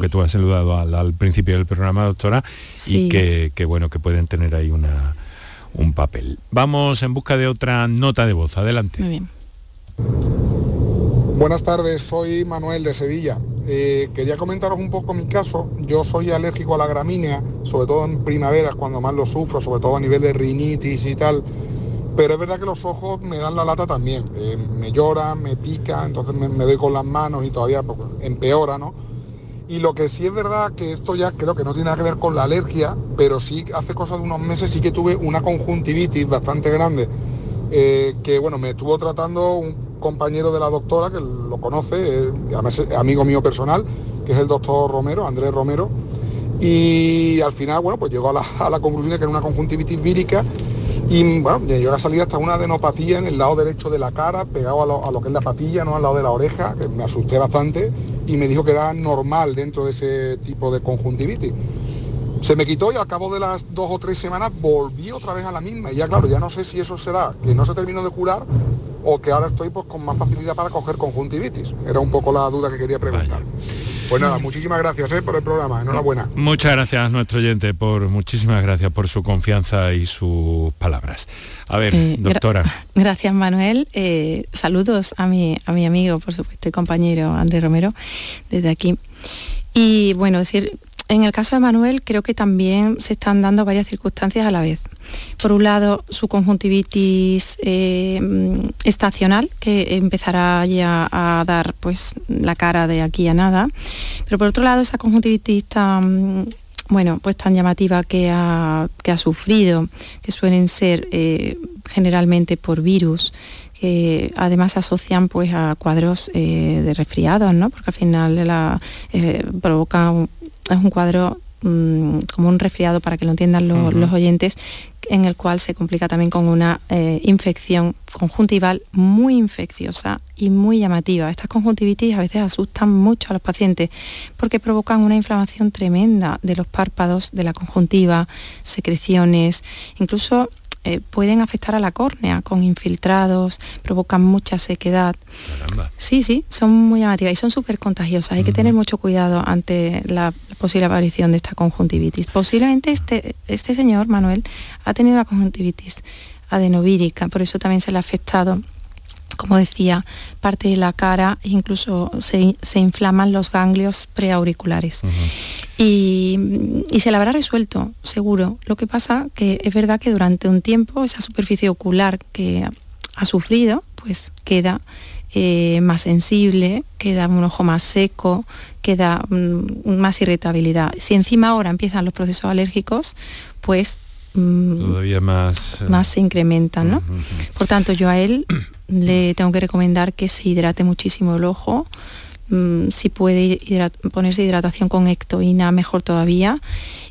que tú has saludado al, al principio del programa, doctora, y que, que, bueno, que pueden tener ahí una, un papel. Vamos en busca de otra nota de voz, adelante. Muy bien. Buenas tardes, soy Manuel de Sevilla. Eh, quería comentaros un poco mi caso. Yo soy alérgico a la gramínea, sobre todo en primaveras cuando más lo sufro, sobre todo a nivel de rinitis y tal. Pero es verdad que los ojos me dan la lata también. Eh, me lloran, me pican, entonces me, me doy con las manos y todavía pues, empeora, ¿no? Y lo que sí es verdad que esto ya creo que no tiene nada que ver con la alergia, pero sí hace cosas de unos meses sí que tuve una conjuntivitis bastante grande, eh, que bueno, me estuvo tratando un compañero de la doctora, que lo conoce, eh, amigo mío personal, que es el doctor Romero, Andrés Romero, y al final, bueno, pues llegó a la, a la conclusión de que era una conjuntivitis vírica Y bueno, me llegó a salir hasta una adenopatía en el lado derecho de la cara, pegado a lo, a lo que es la patilla, no al lado de la oreja, que me asusté bastante y me dijo que era normal dentro de ese tipo de conjuntivitis. Se me quitó y al cabo de las dos o tres semanas volví otra vez a la misma. Y ya claro, ya no sé si eso será que no se terminó de curar o que ahora estoy pues con más facilidad para coger conjuntivitis. Era un poco la duda que quería preguntar. Pues nada, muchísimas gracias eh, por el programa. Enhorabuena. Muchas gracias a nuestro oyente por muchísimas gracias por su confianza y sus palabras. A ver, Eh, gra- doctora. Gracias Manuel. Eh, saludos a mi, a mi amigo, por supuesto, y compañero Andrés Romero desde aquí. Y bueno, decir, en el caso de Manuel creo que también se están dando varias circunstancias a la vez. Por un lado, su conjuntivitis eh, mm, estacional, que empezará ya a dar pues la cara de aquí a nada. Pero por otro lado, esa conjuntivitis tan, bueno, pues tan llamativa que ha, que ha sufrido, que suelen ser eh, generalmente por virus, que además se asocian pues a cuadros eh, de resfriados, ¿no? Porque al final la, eh, provoca es un cuadro mm, como un resfriado para que lo entiendan lo- los oyentes, en el cual se complica también con una eh, infección conjuntival muy infecciosa y muy llamativa. Estas conjuntivitis a veces asustan mucho a los pacientes porque provocan una inflamación tremenda de los párpados, de la conjuntiva, secreciones, incluso eh, pueden afectar a la córnea con infiltrados, provocan mucha sequedad. Sí, sí, son muy llamativas y son súper contagiosas. Hay que tener mucho cuidado ante la posible aparición de esta conjuntivitis. Posiblemente este, este señor, Manuel, ha tenido una conjuntivitis adenovírica, por eso también se le ha afectado como decía, parte de la cara, e incluso se, se inflaman los ganglios preauriculares. y, y se la habrá resuelto, seguro. Lo que pasa que es verdad que durante un tiempo esa superficie ocular que ha, sufrido, pues queda eh, más sensible, queda un ojo más seco, queda mm, más irritabilidad. Si encima ahora empiezan los procesos alérgicos, pues Todavía más. eh, más se incrementan, ¿no? Por tanto, yo a él le tengo que recomendar que se hidrate muchísimo el ojo. mm, si puede ponerse hidratación con ectoína, mejor todavía.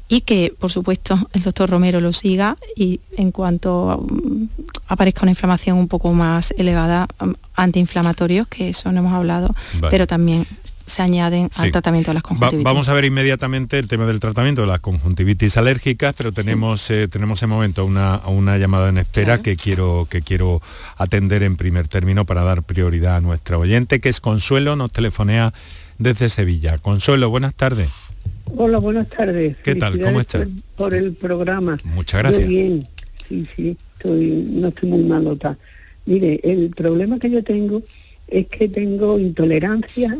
Y que, por supuesto, el doctor Romero lo siga y en cuanto mm, aparezca una inflamación un poco más elevada, mm, antiinflamatorios, que eso no hemos hablado, Vale. pero también se añaden Sí. al tratamiento de las Va- conjuntivitis. vamos a ver inmediatamente el tema del tratamiento de las conjuntivitis alérgicas, pero tenemos eh, tenemos en momento una, una llamada en espera que quiero que quiero atender en primer término para dar prioridad a nuestra oyente, que es Consuelo, nos telefonea desde Sevilla. Consuelo, buenas tardes. Hola, buenas tardes. ¿Qué tal? ¿Cómo Felicidades Por, por el programa. Muchas gracias. Yo bien, sí, sí, estoy, no estoy muy malota. Mire, el problema que yo tengo es que tengo intolerancia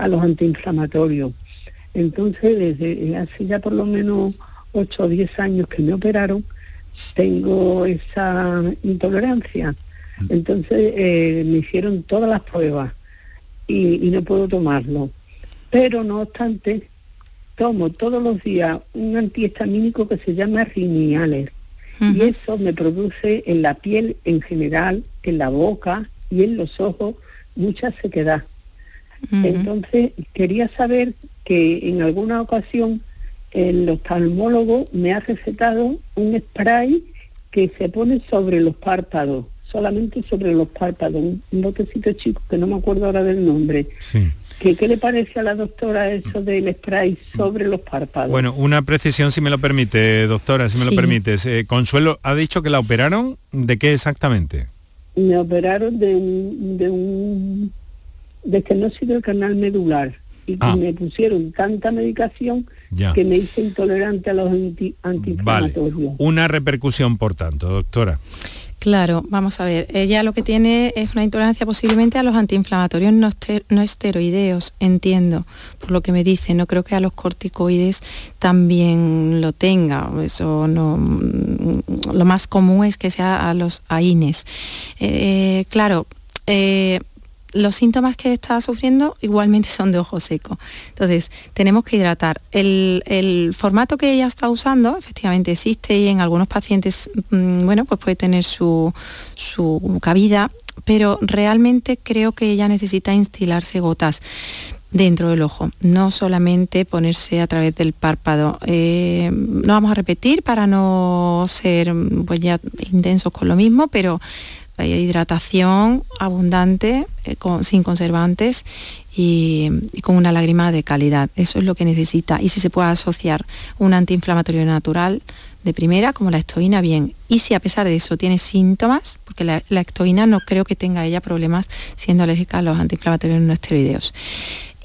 a los antiinflamatorios. Entonces, desde hace ya por lo menos 8 o 10 años que me operaron, tengo esa intolerancia. Entonces, eh, me hicieron todas las pruebas y, y no puedo tomarlo. Pero no obstante, tomo todos los días un antihistamínico que se llama Riniales. Y eso me produce en la piel en general, en la boca y en los ojos mucha sequedad. Entonces, quería saber que en alguna ocasión el oftalmólogo me ha recetado un spray que se pone sobre los párpados, solamente sobre los párpados, un, un botecito chico que no me acuerdo ahora del nombre. Sí. ¿Qué, qué le parece a la doctora eso del spray sobre los párpados? Bueno, una precisión si me lo permite, doctora, si me Sí. lo permites. Eh, Consuelo, ¿ha dicho que la operaron? ¿De qué exactamente? Me operaron de un, de un de estenócido del canal medular y Ah. me pusieron tanta medicación Ya. que me hice intolerante a los anti, Vale. antiinflamatorios. Una repercusión, por tanto, doctora. Claro, vamos a ver. Ella lo que tiene es una intolerancia posiblemente a los antiinflamatorios no, este- no esteroideos, entiendo, por lo que me dice. No creo que a los corticoides también lo tenga. Eso no. mm, Lo más común es que sea a los AINES. Eh, claro. eh, los síntomas que está sufriendo igualmente son de ojo seco. Entonces, tenemos que hidratar. El, formato que ella está usando, efectivamente existe y en algunos pacientes, mm, bueno, pues puede tener su, su cabida, pero realmente creo que ella necesita instilarse gotas. dentro del ojo, no solamente ponerse a través del párpado. Eh, no vamos a repetir para no ser pues ya intensos con lo mismo, pero hidratación abundante, eh, sin conservantes y, con una lágrima de calidad. Eso es lo que necesita. Y si se puede asociar un antiinflamatorio natural de primera, como la estoína, bien. Y si a pesar de eso tiene síntomas, porque la, la no creo que tenga ella problemas siendo alérgica a los antiinflamatorios no esteroideos.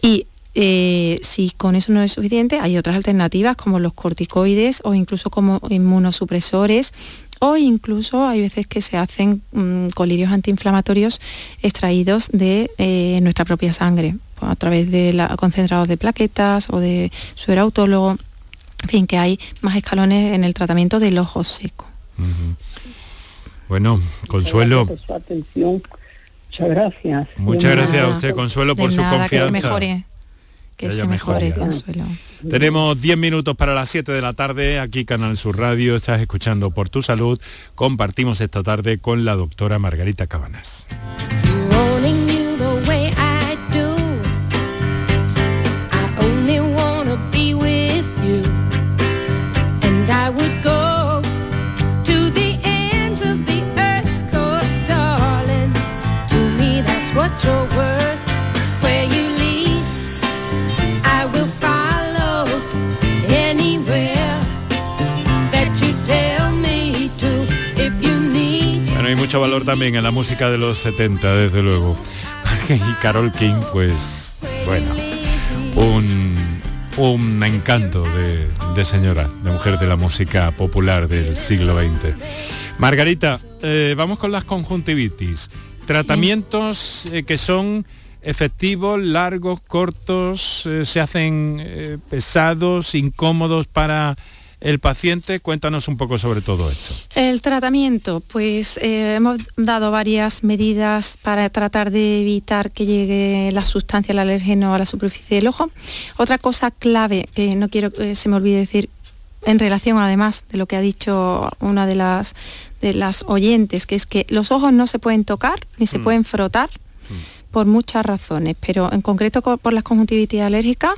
Y eh, si con eso no es suficiente, hay otras alternativas como los corticoides o incluso como inmunosupresores o incluso hay veces que se hacen mm, colirios antiinflamatorios extraídos de eh, nuestra propia sangre a través de la, concentrados de plaquetas o de suero autólogo. En fin, que hay más escalones en el tratamiento del ojo seco. Bueno, Consuelo. Muchas gracias. Muchas gracias a usted, Consuelo, por su confianza. Que se mejore. Que, se mejore, Consuelo. Tenemos 10 minutos para las 7 de la tarde, aquí Canal Sur Radio, estás escuchando Por Tu Salud. Compartimos esta tarde con la doctora Margarita Cabanas. También en la música de los 70, desde luego. y Carol King, pues, bueno, un, un encanto de, señora, de mujer de la música popular del siglo XX. Margarita, eh, vamos con las conjuntivitis. Tratamientos eh, que son efectivos, largos, cortos, eh, se hacen pesados, incómodos para el paciente. Cuéntanos un poco sobre todo esto. El tratamiento, pues eh, hemos dado varias medidas para tratar de evitar que llegue la sustancia, el alérgeno a la superficie del ojo. Otra cosa clave que no quiero que se me olvide decir en relación además de lo que ha dicho una de las de las oyentes, que es que los ojos no se pueden tocar ni se mm. pueden frotar mm. Por muchas razones, pero en concreto por las conjuntivitis alérgicas,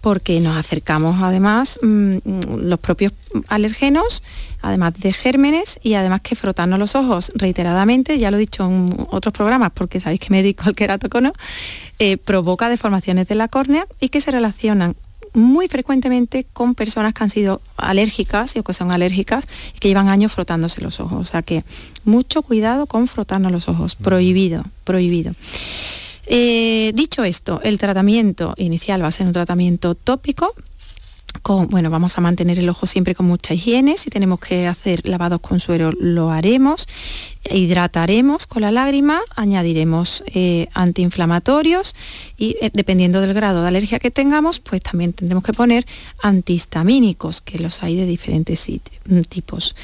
porque nos acercamos además mm, los propios alergenos, además de gérmenes y además que frotarnos los ojos. Reiteradamente, ya lo he dicho en otros programas porque sabéis que me dedico al queratocono, eh, provoca deformaciones de la córnea y que se relacionan muy frecuentemente con personas que han sido alérgicas o que son alérgicas y que llevan años frotándose los ojos. O sea que mucho cuidado con frotarnos los ojos, prohibido, prohibido. Eh, dicho esto, el tratamiento inicial va a ser un tratamiento tópico bueno, vamos a mantener el ojo siempre con mucha higiene, si tenemos que hacer lavados con suero lo haremos, hidrataremos con la lágrima, añadiremos eh, antiinflamatorios y eh, dependiendo del grado de alergia que tengamos, pues también tendremos que poner antihistamínicos, que los hay de diferentes mm, tipos.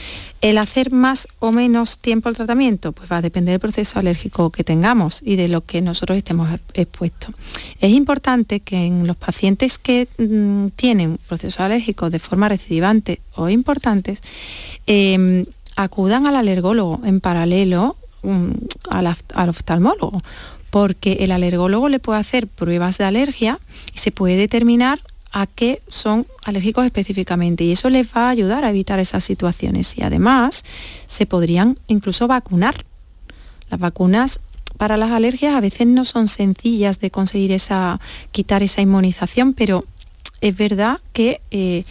El hacer más o menos tiempo el tratamiento, pues va a depender del proceso alérgico que tengamos y de lo que nosotros estemos expuestos. Es importante que en los pacientes que mm, tienen alérgicos de forma recidivante o importantes, em, acudan al alergólogo en paralelo mm, al, oftalmólogo, porque el alergólogo le puede hacer pruebas de alergia y se puede determinar a qué son alérgicos específicamente y eso les va a ayudar a evitar esas situaciones y además se podrían incluso vacunar. Las vacunas para las alergias a veces no son sencillas de conseguir esa, quitar esa inmunización, pero es verdad que, eh,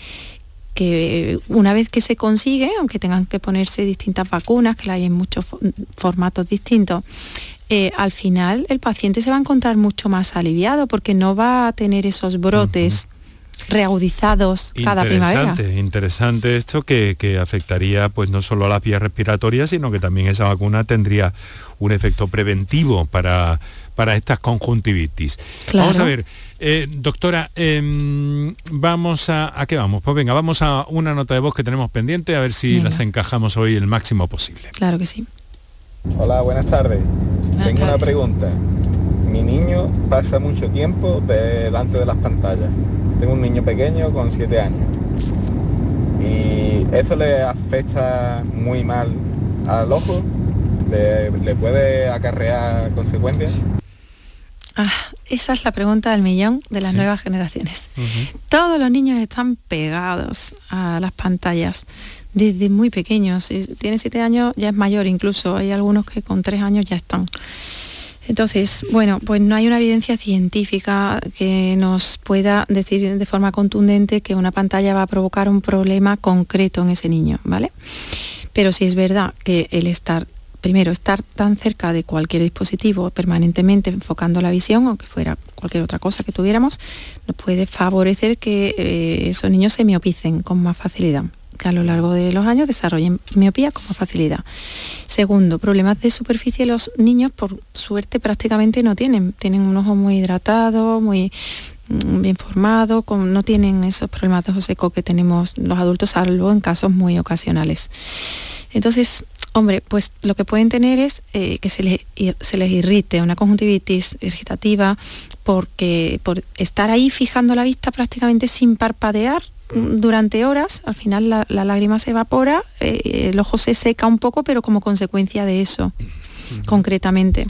que una vez que se consigue, aunque tengan que ponerse distintas vacunas, que la hay en muchos formatos distintos, eh, al final el paciente se va a encontrar mucho más aliviado porque no va a tener esos brotes. reaudizados cada primavera. Interesante esto que, que, afectaría pues no solo a las vías respiratorias, sino que también esa vacuna tendría un efecto preventivo para, para estas conjuntivitis. Vamos a ver, eh, doctora, em, vamos a... ¿A qué vamos? Pues venga, vamos a una nota de voz que tenemos pendiente, a ver si las encajamos hoy el máximo posible. Claro que sí. Hola, buenas tardes. Tengo una pregunta. Mi niño pasa mucho tiempo delante de las pantallas. Tengo un niño pequeño con 7 años. Y eso le afecta muy mal al ojo. le puede acarrear consecuencias. Ah, esa es la pregunta del millón de las nuevas generaciones. Todos los niños están pegados a las pantallas desde muy pequeños. Si tiene siete años ya es mayor incluso. Hay algunos que con tres años ya están. Entonces, bueno, pues no hay una evidencia científica que nos pueda decir de forma contundente que una pantalla va a provocar un problema concreto en ese niño, ¿vale? Pero sí es verdad que el estar primero, estar tan cerca de cualquier dispositivo permanentemente enfocando la visión, o que fuera cualquier otra cosa que tuviéramos, nos puede favorecer que eh, esos niños se miopicen con más facilidad que a lo largo de los años desarrollen miopía con más facilidad. Segundo, problemas de superficie los niños por suerte prácticamente no tienen. Tienen un ojo muy hidratado, muy mm, bien formado, no tienen esos problemas de ojo seco que tenemos los adultos, salvo en casos muy ocasionales. Entonces, Hombre, pues lo que pueden tener es eh, que se les, se les, irrite una conjuntivitis irritativa porque por estar ahí fijando la vista prácticamente sin parpadear mm, durante horas, al final la, lágrima se evapora, eh, el ojo se seca un poco, pero como consecuencia de eso, concretamente.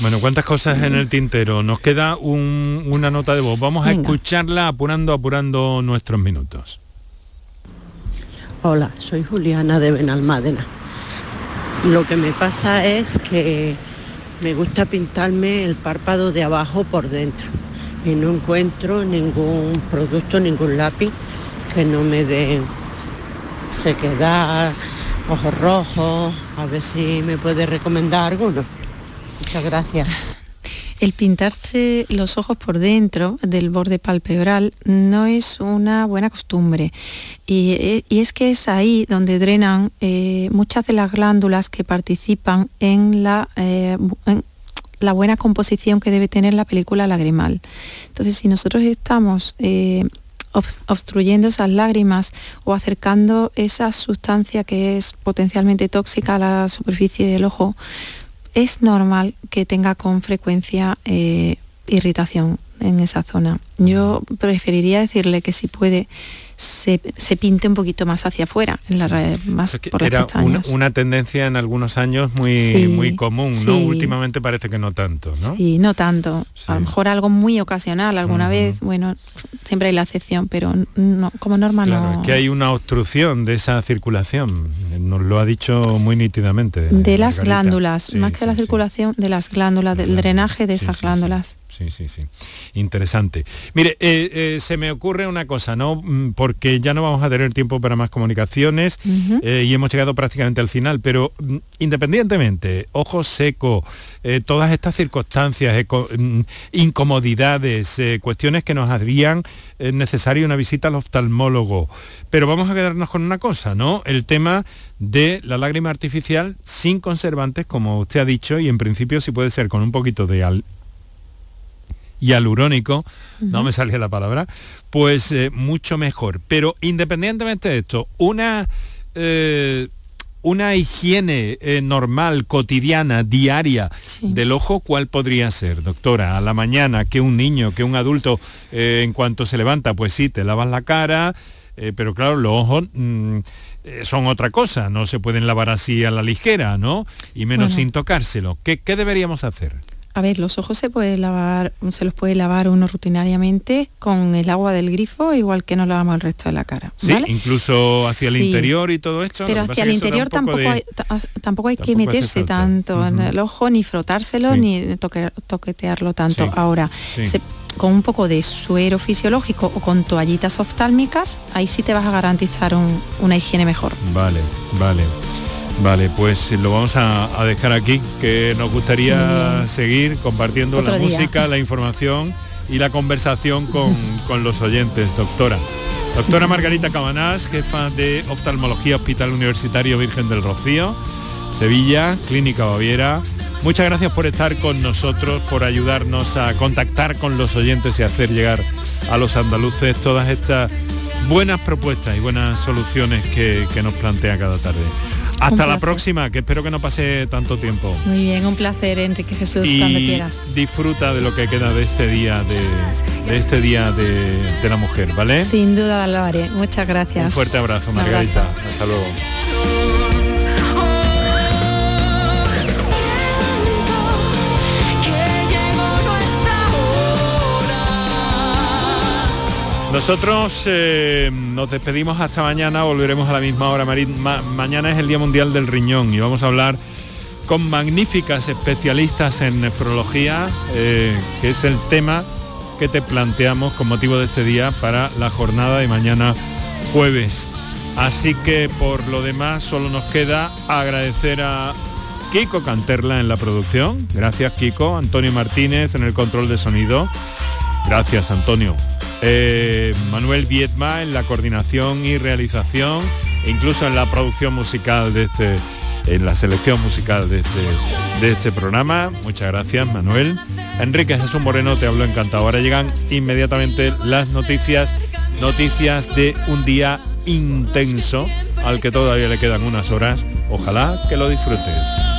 Bueno, ¿cuántas cosas en el tintero? Nos queda una nota de voz. Vamos a escucharla apurando, apurando nuestros minutos. Hola, soy Juliana de Benalmádena. Lo que me pasa es que me gusta pintarme el párpado de abajo por dentro y no encuentro ningún producto, ningún lápiz que no me dé sequedad, ojos rojos, a ver si me puede recomendar alguno. Muchas gracias. El pintarse los ojos por dentro del borde palpebral no es una buena costumbre y, es que es ahí donde drenan eh, muchas de las glándulas que participan en la, eh, buena composición que debe tener la película lagrimal. Entonces, si nosotros estamos eh, obstruyendo esas lágrimas o acercando esa sustancia que es potencialmente tóxica a la superficie del ojo, es normal que tenga con frecuencia eh, irritación en esa zona. Yo preferiría decirle que si puede se, pinte un poquito más hacia afuera, en la, más por Era una, tendencia en algunos años muy, muy común, ¿no? Últimamente parece que no tanto, ¿no? Sí, no tanto. A lo mejor algo muy ocasional, alguna vez, bueno, siempre hay la excepción, pero no, como norma claro, no. Es que hay una obstrucción de esa circulación, nos lo ha dicho muy nítidamente. De las glándulas, más que de la circulación, de las glándulas, del drenaje de esas glándulas. Sí, sí, sí. Interesante. Mire, eh, eh, se me ocurre una cosa, ¿no? Mm, porque ya no vamos a tener tiempo para más comunicaciones eh, y hemos llegado prácticamente al final, pero mm, independientemente, ojo seco, todas estas circunstancias, mm, incomodidades, cuestiones que nos harían necesaria una visita al oftalmólogo. Pero vamos a quedarnos con una cosa, ¿no? El tema de la lágrima artificial sin conservantes, como usted ha dicho, y en principio si puede ser con un poquito de al y alurónico, no me salía la palabra, pues eh, mucho mejor. Pero independientemente de esto, una, eh, una higiene eh, normal, cotidiana, diaria del ojo, ¿cuál podría ser, doctora? A la mañana, que un niño, que un adulto, en cuanto se levanta, pues sí, te lavas la cara, pero claro, los ojos... Mm, son otra cosa, no se pueden lavar así a la ligera, ¿no? Y menos sin tocárselo. ¿Qué, ¿Qué deberíamos hacer? A ver, los ojos se puede lavar, se los puede lavar uno rutinariamente con el agua del grifo, igual que no lavamos el resto de la cara. Sí, incluso hacia el interior y todo esto. Pero hacia el interior tampoco, hay, tampoco hay que meterse tanto en el ojo, ni frotárselo, ni toquetearlo tanto. Ahora, con un poco de suero fisiológico o con toallitas oftálmicas, ahí sí te vas a garantizar una higiene mejor. Vale, vale. Vale, pues lo vamos a, dejar aquí, que nos gustaría seguir compartiendo la música, la información y la conversación con, los oyentes, doctora. Doctora Margarita Cabanás, jefa de Oftalmología Hospital Universitario Virgen del Rocío, Sevilla, Clínica Baviera. Muchas gracias por estar con nosotros, por ayudarnos a contactar con los oyentes y hacer llegar a los andaluces todas estas buenas propuestas y buenas soluciones que, que nos plantea cada tarde. Hasta la próxima, que espero que no pase tanto tiempo. Muy bien, un placer, Enrique Jesús, cuando quieras. Disfruta de lo que queda de este día de, este día de, la mujer, ¿vale? Sin duda lo haré. Muchas gracias. Un fuerte abrazo, Margarita. Hasta luego. Nosotros eh, nos despedimos hasta mañana, volveremos a la misma hora. mañana es el Día Mundial del Riñón y vamos a hablar con magníficas especialistas en nefrología, eh, que es el tema que te planteamos con motivo de este día para la jornada de mañana jueves. Así que por lo demás solo nos queda agradecer a Kiko Canterla en la producción. Gracias Kiko. Antonio Martínez en el control de sonido. Gracias Antonio. Eh, Manuel Viedma en la coordinación y realización, e incluso en la producción musical de este, en la selección musical de este, de este programa. Muchas gracias Manuel. Enrique Jesús Moreno te habló encantado. Ahora llegan inmediatamente las noticias, noticias de un día intenso al que todavía le quedan unas horas. Ojalá que lo disfrutes.